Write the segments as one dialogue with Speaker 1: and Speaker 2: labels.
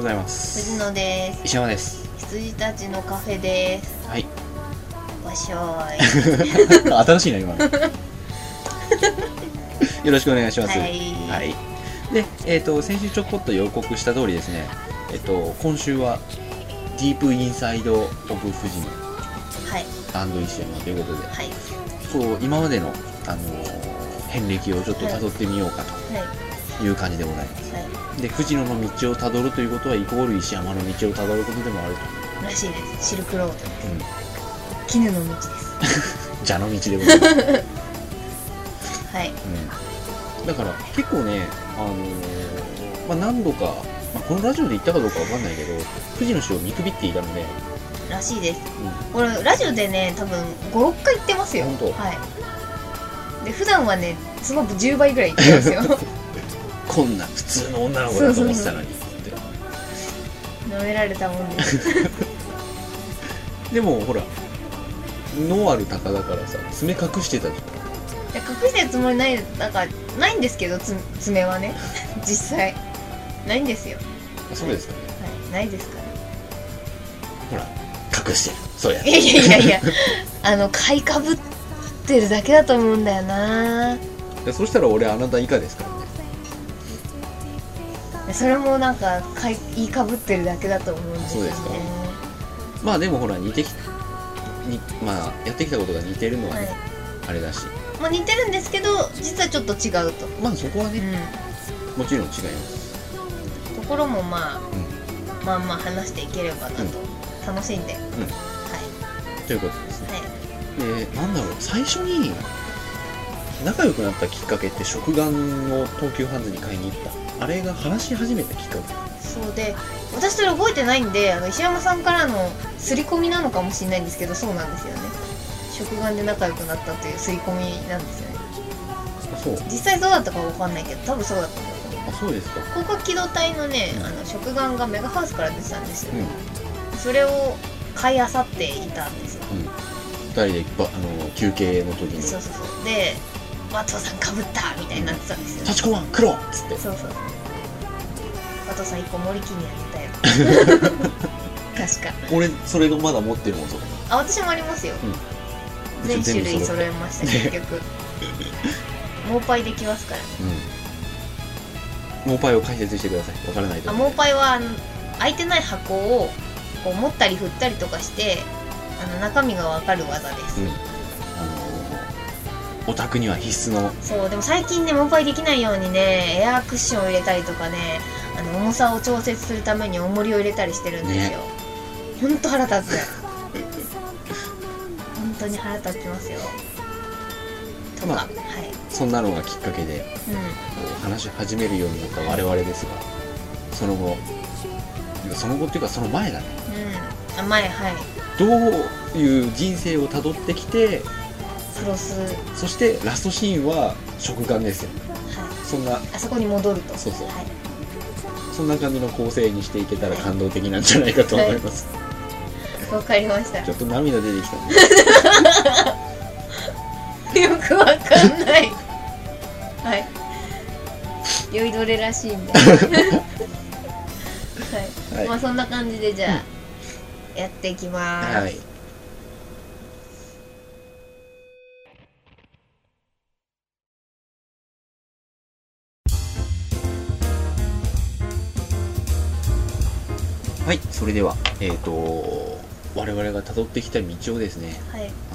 Speaker 1: ございます。藤野です。
Speaker 2: 石山です。
Speaker 1: 羊たちのカフェです。
Speaker 2: はい。
Speaker 1: わっしょーい。
Speaker 2: 新しいな今の。よろしくお願いします。
Speaker 1: はい。
Speaker 2: はい。でえっ、と先週ちょこっと予告した通りですねえっ、と今週はディープインサイドオブ富士
Speaker 1: はい。
Speaker 2: の石山ということで。
Speaker 1: はい。
Speaker 2: こう今までのあのー遍歴をちょっと辿ってみようか
Speaker 1: はい。
Speaker 2: という感じでございます、
Speaker 1: は
Speaker 2: で富士野の道をたどるということはイコール石山の道をたどることでもあると。
Speaker 1: いらしいです。シルクロード。
Speaker 2: うん。
Speaker 1: 絹の道です。
Speaker 2: 蛇の道でございます
Speaker 1: はい。
Speaker 2: うん。だから結構ね、あのーまあ、何度か、まあ、このラジオで言ったかどうかわかんないけど富士の市を見くびっていたので、
Speaker 1: らしいです。
Speaker 2: う
Speaker 1: これラジオでね多分56回言ってますよ。
Speaker 2: 本当。
Speaker 1: はい。で普段はねその10倍ぐらい言ってますよ。
Speaker 2: ん、こんな普通の女の子だと思ってたのに。って
Speaker 1: 舐められたもんです
Speaker 2: でもほらノアル鷹だからさ爪隠してたじ
Speaker 1: いや隠してるつもりないなんかないんですけどつ爪はね。実際。ないんですよ。
Speaker 2: ゃんそうですかね。
Speaker 1: はいないですから。
Speaker 2: ほら隠してる。そうや。
Speaker 1: いやいやいやいや。あの買いかぶってるだけだと思うんだよな。
Speaker 2: でそしたら俺あなた以下ですから。ね
Speaker 1: それもなんか買い言いかぶってるだけだと思うんですよね。
Speaker 2: そうですか。まあでもほら似てきにまあやってきたことが似てるのは
Speaker 1: はい。
Speaker 2: ね、あれだし。
Speaker 1: まあ似てるんですけど実はちょっと違うと、
Speaker 2: まあそこはね、
Speaker 1: う
Speaker 2: もちろん違います。
Speaker 1: ん、ところもまあ、
Speaker 2: う
Speaker 1: まあまあ話していければなと、楽しんで、はい。
Speaker 2: ということですね。
Speaker 1: はい。
Speaker 2: でなんだろう最初に仲良くなったきっかけって食玩を東急ハンズに買いに行ったあれが話し始めたきっかけ？
Speaker 1: そうで私それ覚えてないんであの石山さんからの刷り込みなのかもしれないんですけどそうなんですよね。食玩で仲良くなったという刷り込みなんですよね。
Speaker 2: あそう。
Speaker 1: 実際どうだったかわかんないけど多分そうだったと思う。
Speaker 2: あそうですか。
Speaker 1: 広角機動隊のねあの食玩がメガハウスから出てたんですよ、
Speaker 2: うん
Speaker 1: それを買い漁っていたんですよ
Speaker 2: うん。二人でばあの休憩の時に
Speaker 1: そうそうそうで「和藤さんかぶった!」みたいになってたんですよ、
Speaker 2: 立ちこまん黒っつって。
Speaker 1: そうそう。そう和藤さん一個森木にあげたよ。確か。
Speaker 2: 俺それがまだ持ってるもんそれ。
Speaker 1: あ私もありますよ、全種類揃えました結局。モーパイできますから。ね
Speaker 2: うん。モーパイを解説してください。わからないと。
Speaker 1: あモーパイは開いてない箱をこう持ったり振ったりとかしてあの中身がわかる技です、
Speaker 2: うんオタクには必須の。
Speaker 1: そうでも最近ねモーパイできないようにねエアークッションを入れたりとかねあの重さを調節するために重りを入れたりしてるんですよ、
Speaker 2: ね。
Speaker 1: ほんと腹立つ。本当に腹立ちますよ。とか、
Speaker 2: まあ
Speaker 1: はい。
Speaker 2: そんなのがきっかけで
Speaker 1: うん。
Speaker 2: こう話し始めるようになった我々ですがその後その後っていうかその前だね。
Speaker 1: うん。あ前はい。
Speaker 2: どういう人生をたどってきて
Speaker 1: クロス。はい
Speaker 2: そしてラストシーンは食玩ですよ。そんな
Speaker 1: あそこに戻ると。
Speaker 2: そうそう。
Speaker 1: はい。
Speaker 2: そんな感じの構成にしていけたら感動的なんじゃないかと思います、
Speaker 1: わかりました。
Speaker 2: ちょっと涙出てきたね。
Speaker 1: よくわかんない。はい。酔いどれらしいんで。はい、
Speaker 2: はい。
Speaker 1: まあそんな感じでじゃあ、やっていきます、
Speaker 2: はいはいそれではえっ、と我々が辿ってきた道をですね
Speaker 1: はい。
Speaker 2: あ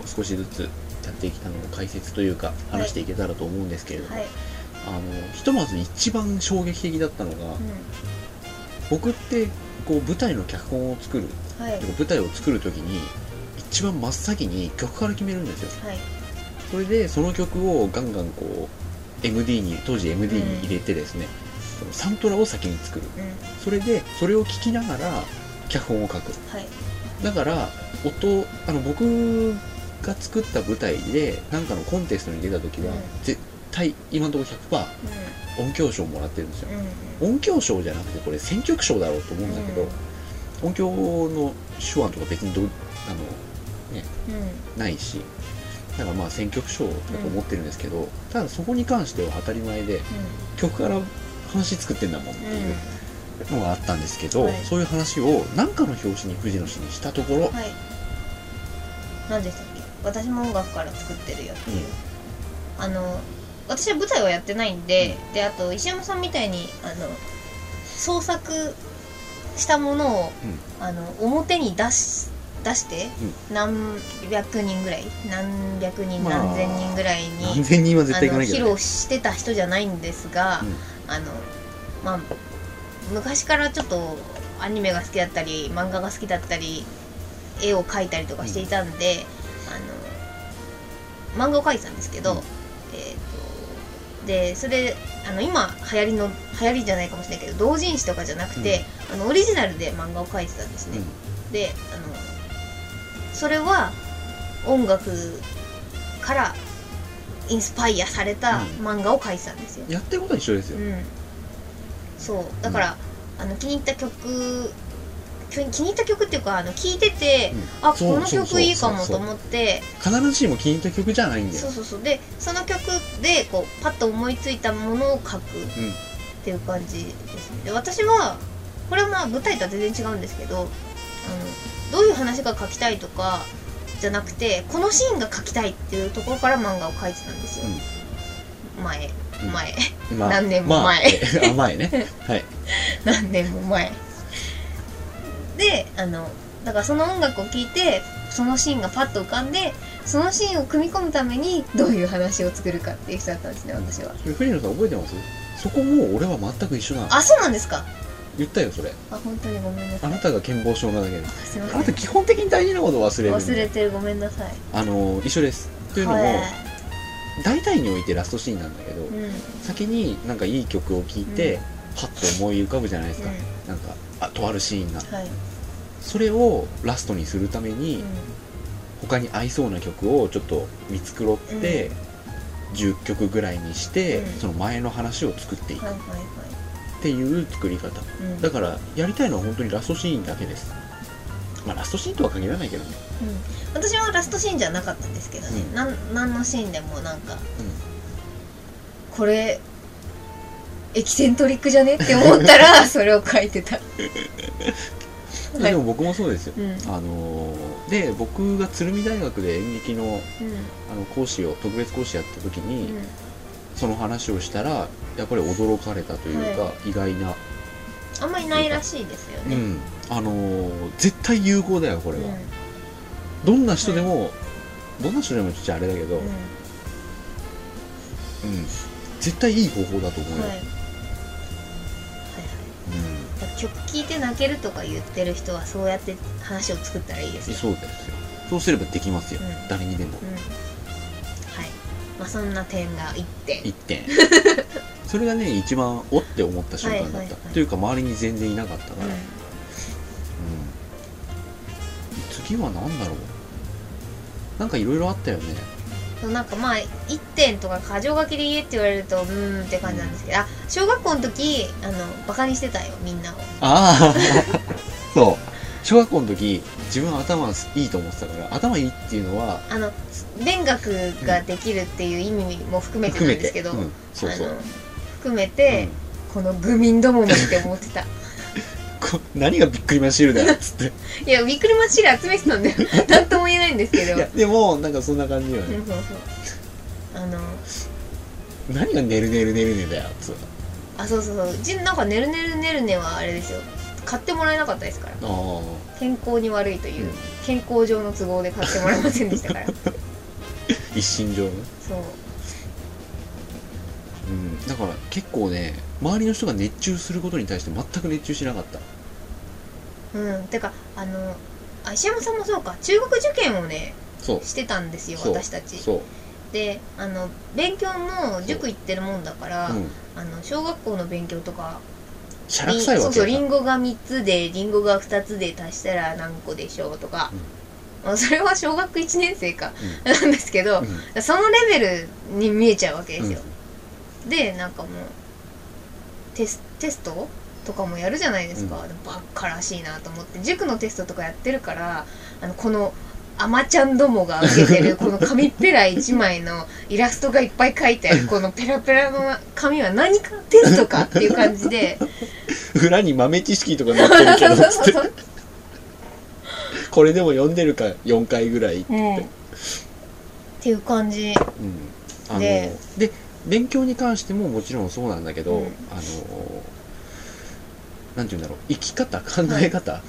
Speaker 2: の少しずつやってきたのを解説というか話していけたらと思うんですけれども、
Speaker 1: はい、
Speaker 2: あのひとまず一番衝撃的だったのが、
Speaker 1: う
Speaker 2: 僕ってこう舞台の脚本を作る
Speaker 1: ん、はい。
Speaker 2: 舞台を作る時に一番真っ先に曲から決めるんですよ。
Speaker 1: はい。
Speaker 2: それでその曲をガンガンこう MD に当時 MD に入れてですね、そのサントラを先に作る。
Speaker 1: うん。
Speaker 2: それでそれを聴きながら脚本を書く。
Speaker 1: はい。
Speaker 2: だから音あの僕が作った舞台で何かのコンテストに出た時は、
Speaker 1: うん。
Speaker 2: 絶対今のところ100%音響賞をもらってるんですよ。
Speaker 1: うんうん。
Speaker 2: 音響賞じゃなくてこれ選曲賞だろうと思うんだけど、音響の手腕とか別にどうあの
Speaker 1: うん。
Speaker 2: ないしだからまあ選曲賞だと思ってるんですけど、ただそこに関しては当たり前で曲から話作ってんだもんっていうのがあったんですけど、
Speaker 1: はい。
Speaker 2: そういう話を何かの表紙に藤野氏にしたところ、
Speaker 1: はい。何でしたっけ？私も音楽から作ってるよっていう、あの私は舞台はやってないんで、であと石山さんみたいにあの創作したものを、あの表に出し出して、何百人ぐらい？何百人、
Speaker 2: まあ
Speaker 1: 何千人ぐらいに
Speaker 2: 何千人は絶対いか
Speaker 1: あの披露してた人じゃないんですが、あのまあ昔からちょっとアニメが好きだったり漫画が好きだったり絵を描いたりとかしていたんで、あの漫画を描いてたんですけど、
Speaker 2: うん。
Speaker 1: えーとでそれあの今流行りの流行りじゃないかもしれないけど同人誌とかじゃなくて、あのオリジナルで漫画を描いてたんですね、であのそれは音楽からインスパイアされた漫画を描いてたんですよ、
Speaker 2: やってることは一緒ですよ、
Speaker 1: うん、そう。だから、あの気に入った曲気気に入った曲っていうかあの聴いてて、あ
Speaker 2: そう
Speaker 1: この曲いいかもと思って。
Speaker 2: 必ずしも気に入った曲じゃないんだよ。
Speaker 1: そうそうそう。でその曲でこうパッと思いついたものを書くっていう感じですね。で私はこれはまあ舞台とは全然違うんですけどあのどういう話が書きたいとかじゃなくてこのシーンが書きたいっていうところから漫画を描いてたんですよ、前
Speaker 2: うん。
Speaker 1: 前。
Speaker 2: うん。まあ
Speaker 1: 何年も前
Speaker 2: まあ。前。ね。はい。
Speaker 1: 何年も前。であのだからその音楽を聴いてそのシーンがパッと浮かんでそのシーンを組み込むためにどういう話を作るかっていう人だったんですね私は。
Speaker 2: 藤野さん覚えてます？そこも俺は全く一緒なの。
Speaker 1: あそうなんですか
Speaker 2: 言ったよそれ。
Speaker 1: あ本当にごめんなさ
Speaker 2: あ
Speaker 1: い
Speaker 2: なたが健忘症なだけで。す
Speaker 1: いませ
Speaker 2: あなんた基本的に大事なことを忘れるんで
Speaker 1: 忘れてる。ごめんなさい。
Speaker 2: あの一緒です。というのも、
Speaker 1: はい。
Speaker 2: 大体においてラストシーンなんだけど、
Speaker 1: うん。
Speaker 2: 先になんかいい曲を聴いて、パッと思い浮かぶじゃないですか、
Speaker 1: う
Speaker 2: なんかあとあるシーンが。
Speaker 1: んはい、
Speaker 2: それをラストにするために、
Speaker 1: うん。
Speaker 2: 他に合いそうな曲をちょっと見繕って、10曲ぐらいにして、
Speaker 1: うん。
Speaker 2: その前の話を作っていく。
Speaker 1: はいはいはい
Speaker 2: っていう作り方。
Speaker 1: うん。
Speaker 2: だからやりたいのは本当にラストシーンだけです。まあラストシーンとは限らないけどね。
Speaker 1: うん。私はラストシーンじゃなかったんですけどね、
Speaker 2: うん。
Speaker 1: なん何のシーンでもなんか、これエキセントリックじゃねって思ったら それを書いてた。
Speaker 2: うん、でも僕もそうですよ、
Speaker 1: うん。
Speaker 2: あのーで僕が鶴見大学で演劇の
Speaker 1: うん。
Speaker 2: あの講師を特別講師やった時に、
Speaker 1: うん。
Speaker 2: その話をしたらやっぱり驚かれたというか、
Speaker 1: は
Speaker 2: 意外な、
Speaker 1: あんまりないらしいですよね、
Speaker 2: うん。あのー絶対有効だよこれは、
Speaker 1: うん。
Speaker 2: どんな人でも、どんな人でもちっちゃあれだけど、
Speaker 1: う
Speaker 2: うん。絶対いい方法だと思うよ、
Speaker 1: んはい。はいはい。曲聴いて泣けるとか言ってる人はそうやって話を作ったらいいですよ。
Speaker 2: うん、そうですよ。そうすればできますよ、
Speaker 1: うん。
Speaker 2: 誰にでも。
Speaker 1: うん。はい。まあそんな点が1点。
Speaker 2: 1点 それがね一番おって思った瞬間だった、
Speaker 1: はいはいはい。
Speaker 2: というか周りに全然いなかったから、
Speaker 1: う
Speaker 2: うん。次は何だろう？なんかいろいろあったよね。
Speaker 1: んなんかまあ1点とか過剰書きで言えって言われるとうーんって感じなんですけど。あ小学校の時あのバカにしてたよみんなを。
Speaker 2: ああ そう。小学校の時自分は頭いいと思ってたから頭いいっていうのは
Speaker 1: あの勉学ができるっていう意味も含めてなんですけど、
Speaker 2: うん、そうそう。
Speaker 1: あの含めて、この愚民どもめって思ってた。
Speaker 2: こ何がびっくりマンシールだよっつって。
Speaker 1: いやウィークルマンシール集めてたんだよなんとも言えないんですけど。
Speaker 2: いやでもなんかそんな感じよね、
Speaker 1: うんそうそう。あの
Speaker 2: 何がねるねるねるねだよっつう
Speaker 1: あそうそうそう。うちなんか「ねるねるねるね」はあれですよ。買ってもらえなかったですから。健康に悪いという、
Speaker 2: うん。
Speaker 1: 健康上の都合で買ってもらえませんでしたから。
Speaker 2: 一身上ね
Speaker 1: そう
Speaker 2: うん。だから結構ね周りの人が熱中することに対して全く熱中しなかった。
Speaker 1: うん。てかあのあ石山さんもそうか。中学受験をねしてたんですよ私たち。であの勉強も塾行ってるもんだから、
Speaker 2: うん。
Speaker 1: あの小学校の勉強とか
Speaker 2: しゃらくさいわけ
Speaker 1: そうそうリ
Speaker 2: よ
Speaker 1: ンゴが3つでリンゴが2つで足したら何個でしょうとか、まあそれは小学1年生か、なんですけど、
Speaker 2: うん。
Speaker 1: そのレベルに見えちゃうわけですよ、でなんかもうテステストとかもやるじゃないですか、
Speaker 2: う
Speaker 1: でもバッカらしいなと思って。塾のテストとかやってるからあのこのアマちゃんどもが受けてる この紙っぺら1枚のイラストがいっぱい書いてあるこのペラペラの紙は何かテストかっていう感じで。
Speaker 2: 裏に豆知識とか載ってるけどつって。これでも読んでるか4回ぐらい、
Speaker 1: うん。っていう感じ
Speaker 2: うん、
Speaker 1: で。
Speaker 2: で勉強に関してももちろんそうなんだけど、
Speaker 1: うん。
Speaker 2: あのなんて言うんだろう生き方考え方、
Speaker 1: はい。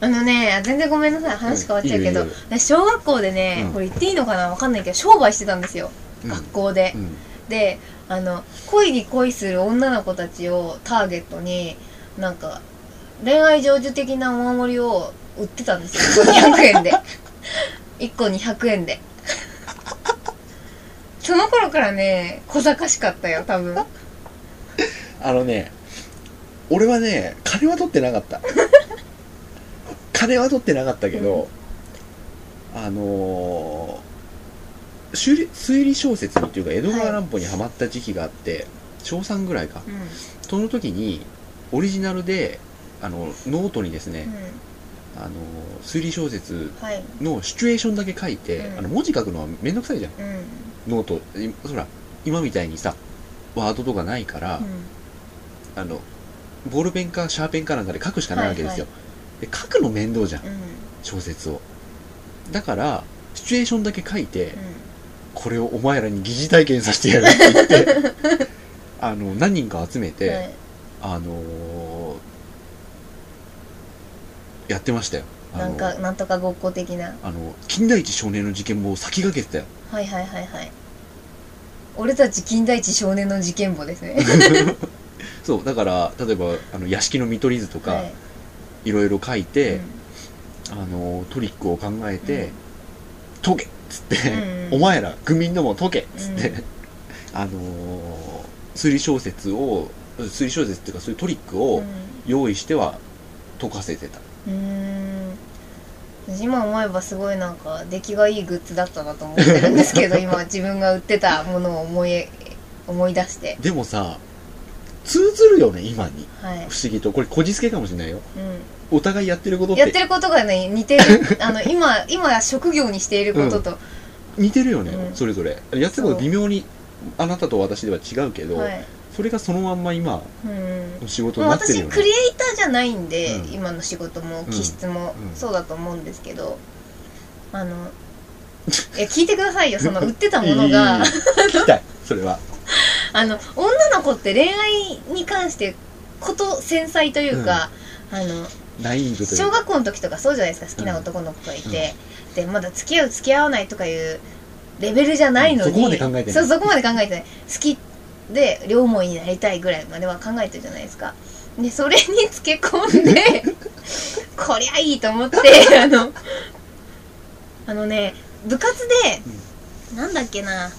Speaker 1: あのね全然ごめんなさい。話変わっちゃうけど、
Speaker 2: うん
Speaker 1: 小学校でね、
Speaker 2: うん。
Speaker 1: これ言っていいのかなわかんないけど商売してたんで。すよ、
Speaker 2: うん。
Speaker 1: 学校で。
Speaker 2: う、ん。
Speaker 1: であの恋に恋する女の子たちをターゲットになんか恋愛成就的なお守りを売ってたんですよ。1個200円で1個200円でその頃からね小賢しかったよ多分。
Speaker 2: あのね俺はね金は取ってなかった。金は取ってなかったけど、あのー推理推理小説にっていうか江戸川乱歩にハマった時期があって、小3ぐらいか。
Speaker 1: うん、
Speaker 2: その時にオリジナルであのノートにですね、
Speaker 1: う
Speaker 2: あの推理小説
Speaker 1: ん、はい。
Speaker 2: のシチュエーションだけ書いて、
Speaker 1: うん。
Speaker 2: あの文字書くのはめんどくさいじゃん。
Speaker 1: うん
Speaker 2: ノートら今みたいにさワードとかないから、あのボールペンかシャーペンかなんかで書くしかないわけですよ、で書くの面倒じゃん
Speaker 1: うん。うん
Speaker 2: 小説を。だからシチュエーションだけ書いて、
Speaker 1: うん。
Speaker 2: これをお前らに疑似体験させてやるって言って あの何人か集めて、
Speaker 1: はい。
Speaker 2: あのーやってましたよ。
Speaker 1: なんかなんとかごっこ的な。
Speaker 2: あの金田一少年の事件簿を先駆けてたよ
Speaker 1: はいはいはいはい。俺たち金田一少年の事件簿ですね。
Speaker 2: そうだから例えばあの屋敷の見取り図とか、
Speaker 1: はい。
Speaker 2: い、ろいろ書いて、
Speaker 1: うん。
Speaker 2: あのトリックを考えて「解け!」っつって、
Speaker 1: うん
Speaker 2: お前ら愚民ども解け!」っつって、
Speaker 1: うん。
Speaker 2: あのー推理小説を推理小説っていうかそういうトリックを用意しては解かせてた、
Speaker 1: うんうん今思えばすごいなんか出来がいいグッズだったなと思ってるんですけど 今自分が売ってたものを思い思い出して。
Speaker 2: でもさ通ずるよね今に。
Speaker 1: はい、
Speaker 2: 不思議と。これこじつけかもしれないよ。
Speaker 1: う
Speaker 2: お互いやってることっ
Speaker 1: ん、やって
Speaker 2: て
Speaker 1: ることがね似てる。あの今今職業にしていることと、
Speaker 2: 似てるよね、
Speaker 1: うん。
Speaker 2: それぞれ。やってること微妙にあなたと私では違うけど、
Speaker 1: はい
Speaker 2: それがそのまんま今
Speaker 1: うん。
Speaker 2: の仕事になってるよね。
Speaker 1: クリエイターじゃないんで、
Speaker 2: うん。
Speaker 1: 今の仕事も
Speaker 2: うん。
Speaker 1: 気質も
Speaker 2: うん。
Speaker 1: そうだと思うんですけど、あのいや聞いてくださいよ その売ってたものが。
Speaker 2: 聞きたいそれは。
Speaker 1: あの女の子って恋愛に関してこと繊細というか、あの
Speaker 2: ナイーブという
Speaker 1: 小学校の時とかそうじゃないですか好きな男の子がいて、でまだ付き合う付き合わないとかいうレベルじゃないのに、
Speaker 2: うん。そこまで考えてない。
Speaker 1: そうそこまで考えてない。好きで両思いになりたいぐらいまでは考えてるじゃないですか。でそれにつけ込んで こりゃいいと思ってあのあのね部活で、なんだっけな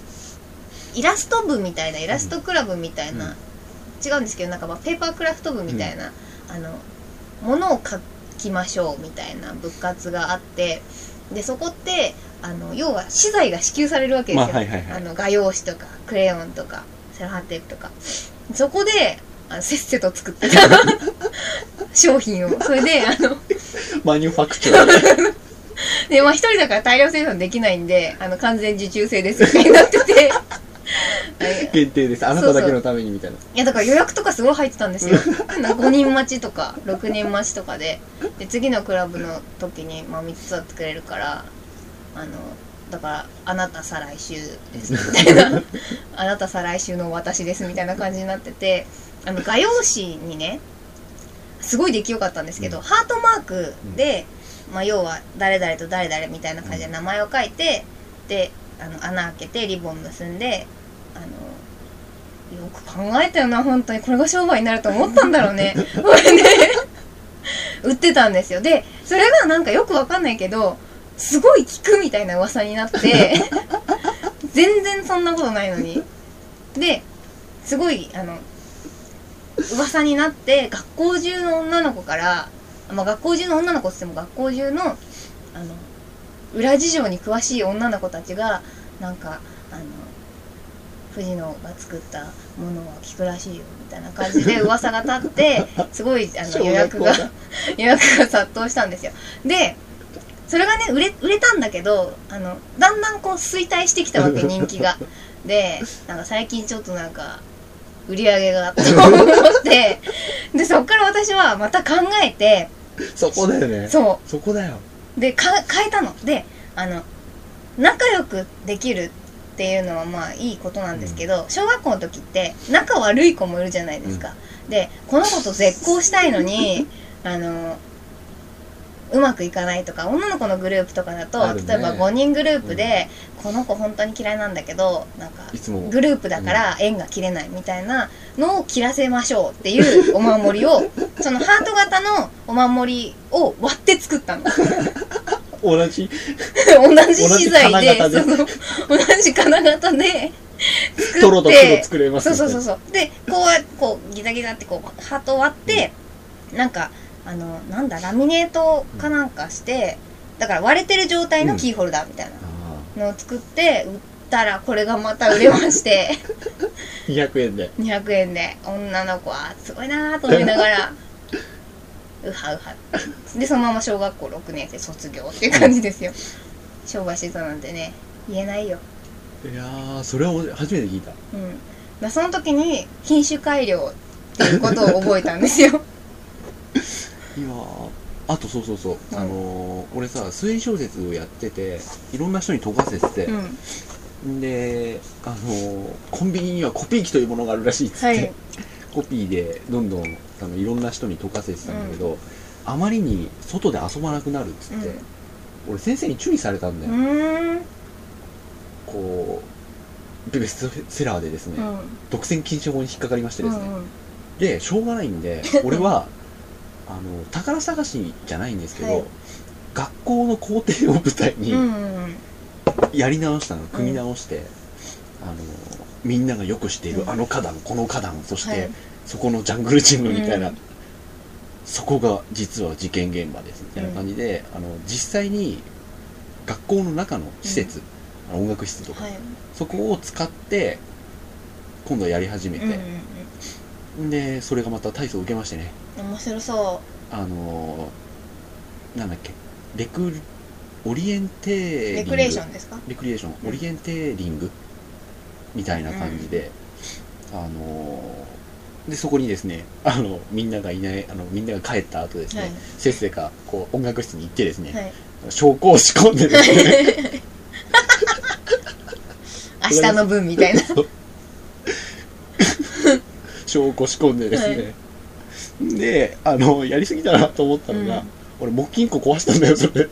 Speaker 1: イラスト部みたいなイラストクラブみたいな、違うんですけどなんかまあペーパークラフト部みたいな、あのものを描きましょうみたいな部活があってでそこってあの要は資材が支給されるわけですよ、
Speaker 2: まあはいはいはい。
Speaker 1: あの画用紙とかクレヨンとかセロハンテープとか。そこであのせっせと作ってた。商品を。それであの
Speaker 2: マニュファクチャー
Speaker 1: で。まあ一人だから大量生産できないんであの完全受注制です。みたいになってて。は い
Speaker 2: 限定です。あなただけのためにみたいな。い
Speaker 1: やだから予約とかすごい入ってたんですよ。なんか5人待ちとか6人待ちとかで。で次のクラブの時に、まあ、3つは作れるからあのだから「あなた再来週です」みたいな「あなた再来週の私です」みたいな感じになっててあの画用紙にねすごい出来よかったんですけど、
Speaker 2: うん。
Speaker 1: ハートマークで、まあ、要は誰々と誰々みたいな感じで名前を書いてであの穴開けてリボン結んであのよく考えたよな本当に。これが商売になると思ったんだろうね。これね。売ってたんですよ。でそれがなんかよくわかんないけどすごい効くみたいな噂になって全然そんなことないのに。ですごいあの噂になって学校中の女の子から、まあ、学校中の女の子っつっても学校中のあの裏事情に詳しい女の子たちがなんかあの藤野が作ったものは聞くらしいよみたいな感じで噂が立ってすごいあの予約が 予約が殺到したんですよ。でそれがね売れ売れたんだけどあのだんだんこう衰退してきたわけ人気が。でなんか最近ちょっとなんか売り上げが と思って。でそっから私はまた考えて
Speaker 2: そこだよね。
Speaker 1: そ
Speaker 2: そこだよ。
Speaker 1: うでか変えたの。であの仲良くできるっていうのはまあいいことなんですけど、小学校の時って仲悪い子もいるじゃないですか、でこの子と絶交したいのに あのうまくいかないとか女の子のグループとかだと、
Speaker 2: ね。
Speaker 1: 例えば5人グループで、この子本当に嫌いなんだけどなんかグループだから縁が切れないみたいなのを切らせましょうっていうお守りを そのハート型のお守りを割って作ったの。
Speaker 2: 同じ？
Speaker 1: 同じ資材で
Speaker 2: 同じ金型で
Speaker 1: 作って
Speaker 2: トロと黒作れます
Speaker 1: そうそうそうそう。でこうやこうギザギザってこうハートを割って、なんかあのなんだラミネートかなんかして、だから割れてる状態のキーホルダーみたい
Speaker 2: あ
Speaker 1: なのを作って売ったらこれがまた売れまして。
Speaker 2: ー200円で。
Speaker 1: 200円で。女の子はすごいなーと思いながら うはうはでそのまま小学校6年生卒業っていう感じですよ。商売してたなんてね言えないよ。
Speaker 2: いやーそれは俺初めて聞いた。
Speaker 1: うん。だその時に品種改良っていうことを覚えたんですよ
Speaker 2: いやーあとそうそうそう、
Speaker 1: うん。
Speaker 2: あのー俺さ推理小説をやってていろんな人に解かせてて。
Speaker 1: う、ん。
Speaker 2: であのーコンビニにはコピー機というものがあるらしいっつって、
Speaker 1: はい。
Speaker 2: コピーでどんどんあのいろんな人に解かせてたんだけど、あまりに外で遊ばなくなるっつって、俺先生に注意されたんだ
Speaker 1: う
Speaker 2: よ、こうベストセラーでですね、
Speaker 1: うん。
Speaker 2: 独占禁止法に引っかかりましてですね、
Speaker 1: うんうん。
Speaker 2: でしょうがないんで俺はあの宝探しじゃないんですけど、
Speaker 1: はい。
Speaker 2: 学校の校庭を舞台に
Speaker 1: うんうん
Speaker 2: やり直したの、組み直してあのみんながよく知っている
Speaker 1: うん。
Speaker 2: あの花壇この花壇そして、
Speaker 1: はい。
Speaker 2: そこのジャングルジムみたいな、
Speaker 1: うん。
Speaker 2: そこが実は事件現場ですみたいな感じで、あの実際に学校の中の施設、あの音楽室とか、
Speaker 1: はい。
Speaker 2: そこを使って今度はやり始め
Speaker 1: うんうん
Speaker 2: て、でそれがまた大層受けましてね。
Speaker 1: うん面白そ
Speaker 2: あのーなんだっけ。レクオリエンテーリング。
Speaker 1: うレクレーションですか？
Speaker 2: レクリエーション、
Speaker 1: うん。
Speaker 2: オリエンテーリング。みたいな感じで、あのーでそこにですねあのみんながいないあのみんなが帰った後ですね、
Speaker 1: はい。
Speaker 2: せっせかこう音楽室に行ってですね、
Speaker 1: はい。
Speaker 2: 証拠を仕込んでですね。
Speaker 1: 明日の分みたいな。
Speaker 2: 証拠仕込んでですね、であのやりすぎたなと思ったのが、
Speaker 1: うん。
Speaker 2: 俺木金庫壊したんだよそれ。で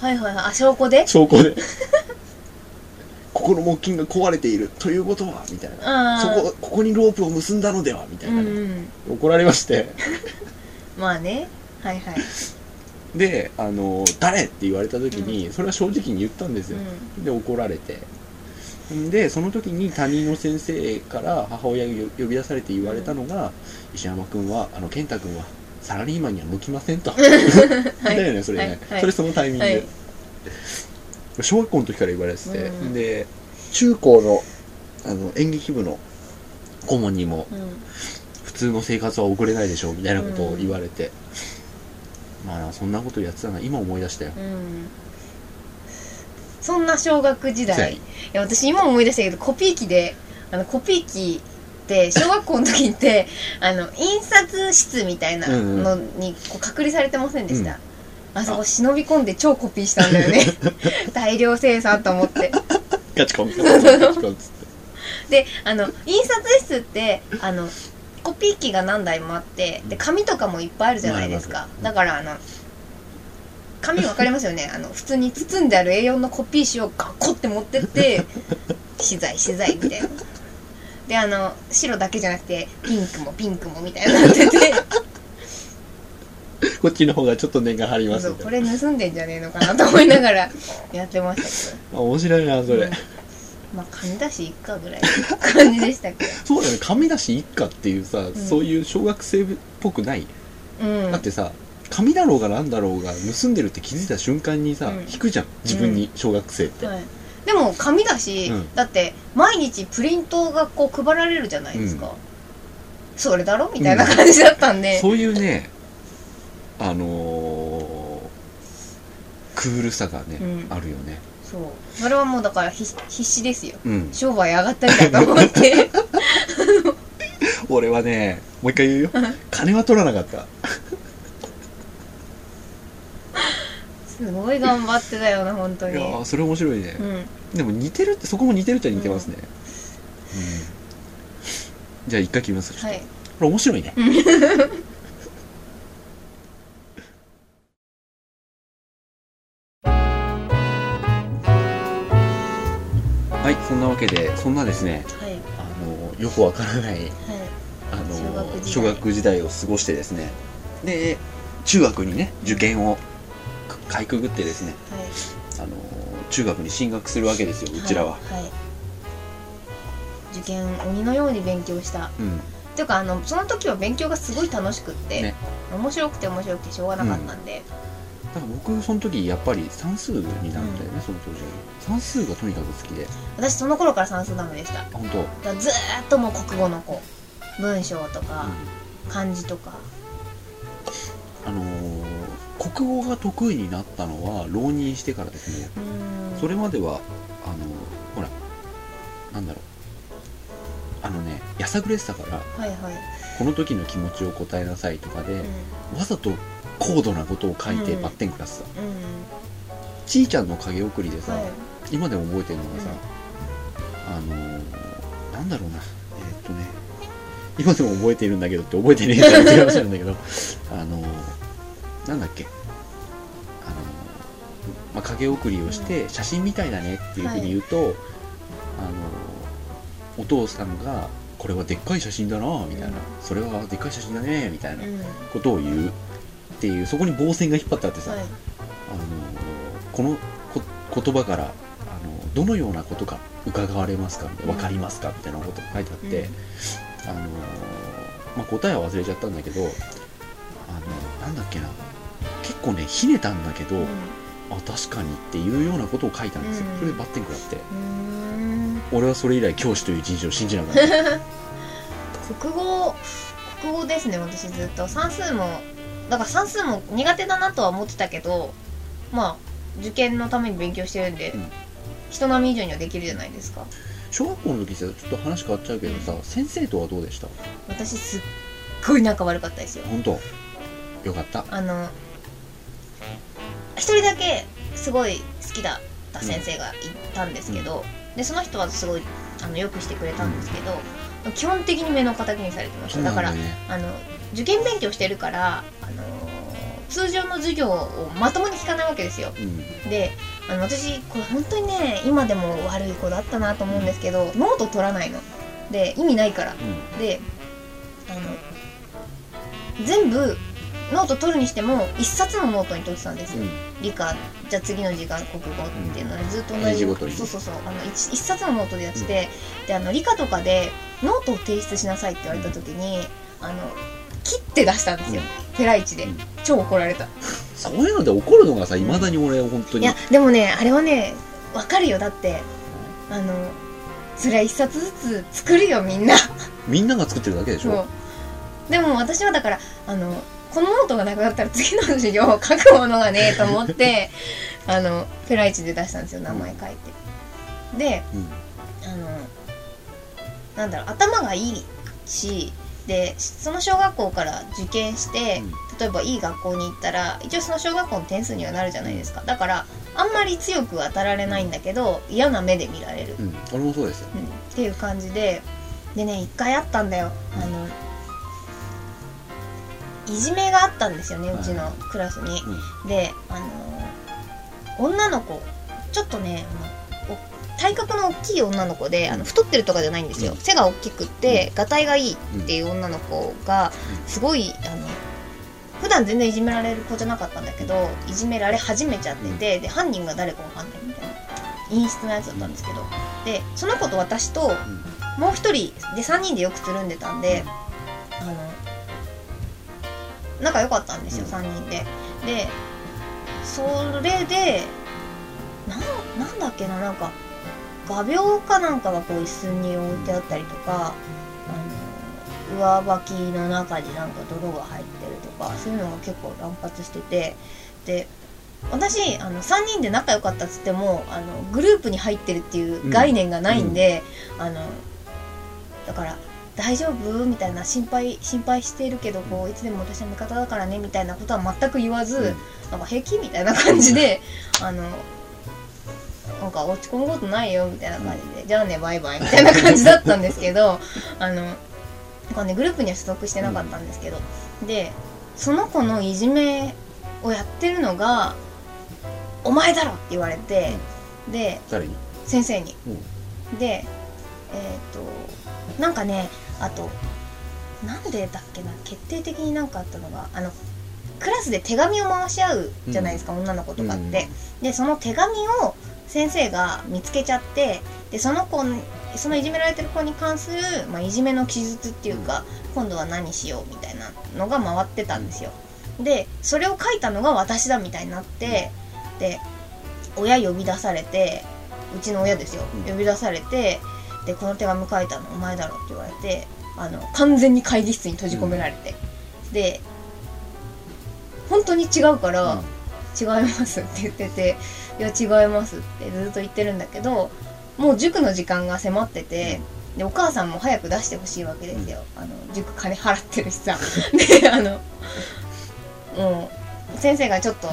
Speaker 1: はいはいはい。あ証拠で？
Speaker 2: 証拠で。ここの木金が壊れている。ということはみたいな。
Speaker 1: あ
Speaker 2: そこここにロープを結んだのではみたいなね、
Speaker 1: うん。うん
Speaker 2: 怒られまして。
Speaker 1: まあね。はいはい。
Speaker 2: であの誰？って言われた時に、それは正直に言ったんですよ、
Speaker 1: う
Speaker 2: で怒られてでその時に担任の先生から母親が呼び出されて言われたのが、石山君はあの健太君はサラリーマンには向きませんと。だよねそれね、
Speaker 1: はい。はい。
Speaker 2: それそのタイミング。で、
Speaker 1: はい。
Speaker 2: 小学校の時から言われてて、
Speaker 1: うん。
Speaker 2: で中高のあの演劇部の顧問にも
Speaker 1: んうん。
Speaker 2: 普通の生活は送れないでしょうみたいなことを言われて、まあそんなことやってたな今思い出したよ、
Speaker 1: うんそんな小学時代。
Speaker 2: はい
Speaker 1: いや私今思い出したけどコピー機であのコピー機って小学校の時ってあの印刷室みたいなのにこう隔離されてませんでした、あそこ忍び込んで超コピーしたんだよね。大量生産と思って。
Speaker 2: ガチコンガチコンっつって。
Speaker 1: であの印刷室ってあのコピー機が何台もあってで紙とかもいっぱいあるじゃないですか。だからあの紙わかりますよね？あの普通に包んである A4 のコピー紙をガッコって持ってって資材資材みたいな。であの白だけじゃなくてピンクもピンクもみたいになってて。
Speaker 2: こっちの方がちょっと値が張ります
Speaker 1: これ盗んでんじゃねえのかなと思いながらやってましたけど。
Speaker 2: あ 面白いなそれ、
Speaker 1: うん。まあ紙出しいっかぐらいの感じでしたけ
Speaker 2: そうだよね。紙出し一家っていうさ、そういう小学生っぽくない、
Speaker 1: どうん。
Speaker 2: だってさ紙だろうがなんだろうが盗んでるって気づいた瞬間にさ、
Speaker 1: うん。
Speaker 2: 引くじゃん。自分に小学生って、
Speaker 1: はい、でも紙だし、
Speaker 2: うん。
Speaker 1: だって毎日プリントがこう配られるじゃないですか、
Speaker 2: うん。
Speaker 1: それだろみたいな感じだったんで、
Speaker 2: そういうねあのークールさがね、
Speaker 1: うん。
Speaker 2: あるよね。
Speaker 1: そう。それはもうだから必必死ですよ。
Speaker 2: うん。
Speaker 1: 商売上がったんだと思って。
Speaker 2: 俺はねもう一回言うよ。金は取らなかった
Speaker 1: すごい頑張ってたよな本当に。
Speaker 2: いやーそれ面白いね。
Speaker 1: う、ん。
Speaker 2: でも似てるってそこも似てるっちゃ似てますね、うん。じゃあ一回切ります。
Speaker 1: はい。
Speaker 2: これ面白いね。はいそんなわけでそんなですね
Speaker 1: はい。
Speaker 2: あのよくわからない
Speaker 1: はい。
Speaker 2: あの
Speaker 1: 小学時代。
Speaker 2: 小学時代を過ごしてですね。で中学にね受験をかかいくぐってですね
Speaker 1: はい。
Speaker 2: あの中学に進学するわけですようちらは、
Speaker 1: い、はい。受験鬼のように勉強した。
Speaker 2: うん。
Speaker 1: っていうかあのその時は勉強がすごい楽しくって、
Speaker 2: ね。
Speaker 1: 面白くて面白くてしょうがなかったんで、
Speaker 2: だから僕その時やっぱり算数になったよね、その当時算数がとにかく好きで。
Speaker 1: 私その頃から算数ダメでした。
Speaker 2: 本当、
Speaker 1: らずーっともう国語の子文章とか漢字とか。
Speaker 2: あのー国語が得意になったのは浪人してからですね。それまではあのほらなんだろう。あのねやさぐれてたから
Speaker 1: はいはい、
Speaker 2: この時の気持ちを答えなさいとかで、
Speaker 1: う
Speaker 2: わざと高度なことを書いて
Speaker 1: うん。
Speaker 2: バッテン食らってた、
Speaker 1: んうん。
Speaker 2: ちーちゃんの影送りでさ、
Speaker 1: はい。
Speaker 2: 今でも覚えてるのがさ、あのーなんだろうな。えーっとね。今でも覚えているんだけどって覚えてねえから違う話なんだけど。あのーなんだっけ？あのーまあ、影送りをして写真みたいだねっていうふうに言うと、あのーお父さんがこれはでっかい写真だなみたいな、
Speaker 1: うん。
Speaker 2: それはでっかい写真だねみたいな
Speaker 1: うん。
Speaker 2: ことを言うっていうそこに棒線が引っ張ってあってさ、
Speaker 1: はい。
Speaker 2: あのこのこ言葉からあのどのようなことか伺われますかみたいな
Speaker 1: うん。
Speaker 2: 分かりますかみたいなことが書いてあって、
Speaker 1: うん。
Speaker 2: あのまあ、答えは忘れちゃったんだけどあのなんだっけな結構ねひねたんだけど、
Speaker 1: うん。
Speaker 2: あ確かにっていうようなことを書いたんですよ、
Speaker 1: うん。
Speaker 2: それでバッテン食らって。俺はそれ以来教師という人種を信じなかった。
Speaker 1: 国語国語ですね私ずっと。算数もだから算数も苦手だなとは思ってたけどまあ受験のために勉強してるんで、
Speaker 2: うん。
Speaker 1: 人並み以上にはできるじゃないですか。
Speaker 2: 小学校の時さちょっと話変わっちゃうけどさ先生とはどうでした？
Speaker 1: 私すっごい仲悪かったですよ。
Speaker 2: 本当？よかった。
Speaker 1: あの一人だけすごい好きだった先生がいたんですけど、でその人はすごいあのよくしてくれたんですけど、基本的に目の敵にされてました。だから
Speaker 2: ね
Speaker 1: あの受験勉強してるから、あの通常の授業をまともに聞かないわけですよ。
Speaker 2: うん。
Speaker 1: であの私これ本当にね今でも悪い子だったなと思うんですけど、ノート取らないの。で意味ないから。
Speaker 2: うん。
Speaker 1: であの全部ノート取るにしても一冊のノートに取ってたんですよ、
Speaker 2: うん。
Speaker 1: 理科。じゃあ次の時間国語っていうのでずっと同じ。
Speaker 2: ジごとに。ね
Speaker 1: そうそうそう。あの一一冊のノートでやってて、であの理科とかでノートを提出しなさいって言われた時に、あの切って出したんですよ、ペライチで、
Speaker 2: うん。
Speaker 1: 超怒られた。
Speaker 2: そういうので怒るのがさいまだに俺本当に。
Speaker 1: いやでもねあれはねわかるよ。だってあのそりゃ一冊ずつ作るよみんな。
Speaker 2: みんなが作ってるだけでしょ？
Speaker 1: でも私はだからあのこのノートがなくなったら次の授業を書くものがねえと思って あのペライチで出したんですよ名前書いて。で
Speaker 2: うん。
Speaker 1: あのなんだろう頭がいいしでその小学校から受験して、例えばいい学校に行ったら一応その小学校の点数にはなるじゃないですか。だからあんまり強く当たられないんだけど嫌な目で見られる、
Speaker 2: うん、うん、俺もそうですよ。
Speaker 1: うん。っていう感じででね一回あったんだよ。あのいじめがあったんですよねうちのクラスに、
Speaker 2: うん。
Speaker 1: であの女の子ちょっとね体格の大きい女の子であの太ってるとかじゃないんですよ、
Speaker 2: うん。
Speaker 1: 背が大きくってがたいがいいっていう女の子がすごいあの普段全然いじめられる子じゃなかったんだけどいじめられ始めちゃってて、で犯人が誰かわかんないみたいな陰湿なやつだったんですけど。でその子と私ともう一人で3人でよくつるんでたんであの仲良かったんですよ、
Speaker 2: うん。
Speaker 1: 3人で。でそれでなんなんだっけななんか画鋲かなんかがこう椅子に置いてあったりとかあの上履きの中になんか泥が入ってるとかそういうのが結構乱発してて。で私あの3人で仲良かったっつってもあのグループに入ってるっていう概念がないんで、あのだから「大丈夫?」みたいな心配心配してるけどこういつでも私の味方だからねみたいなことは全く言わず、
Speaker 2: うん。
Speaker 1: なんか平気みたいな感じで、あのなんか落ち込むことないよみたいな感じで、じゃあねバイバイみたいな感じだったんですけど あのなんかねグループには所属してなかったんですけど、でその子のいじめをやってるのが「お前だろ!」って言われて、で
Speaker 2: 誰に？
Speaker 1: 先生に、
Speaker 2: うん。
Speaker 1: でえっ、となんかねあとなんでだっけな決定的になんかあったのがあのクラスで手紙を回し合うじゃないですか、女の子とかって、でその手紙を先生が見つけちゃってでその子にそのいじめられてる子に関する、まあ、いじめの記述っていうか、今度は何しようみたいなのが回ってたんですよ。でそれを書いたのが私だみたいになってで親呼び出されてうちの親ですよ。
Speaker 2: うん。
Speaker 1: 呼び出されてでこの手紙書いたのお前だろって言われてあの完全に会議室に閉じ込められて、で本当に違うから、
Speaker 2: うん。
Speaker 1: 違いますって言ってて「いや違います」ってずっと言ってるんだけどもう塾の時間が迫ってて、でお母さんも早く出してほしいわけですよ、あの塾金払ってるしさ。であのもう先生がちょっと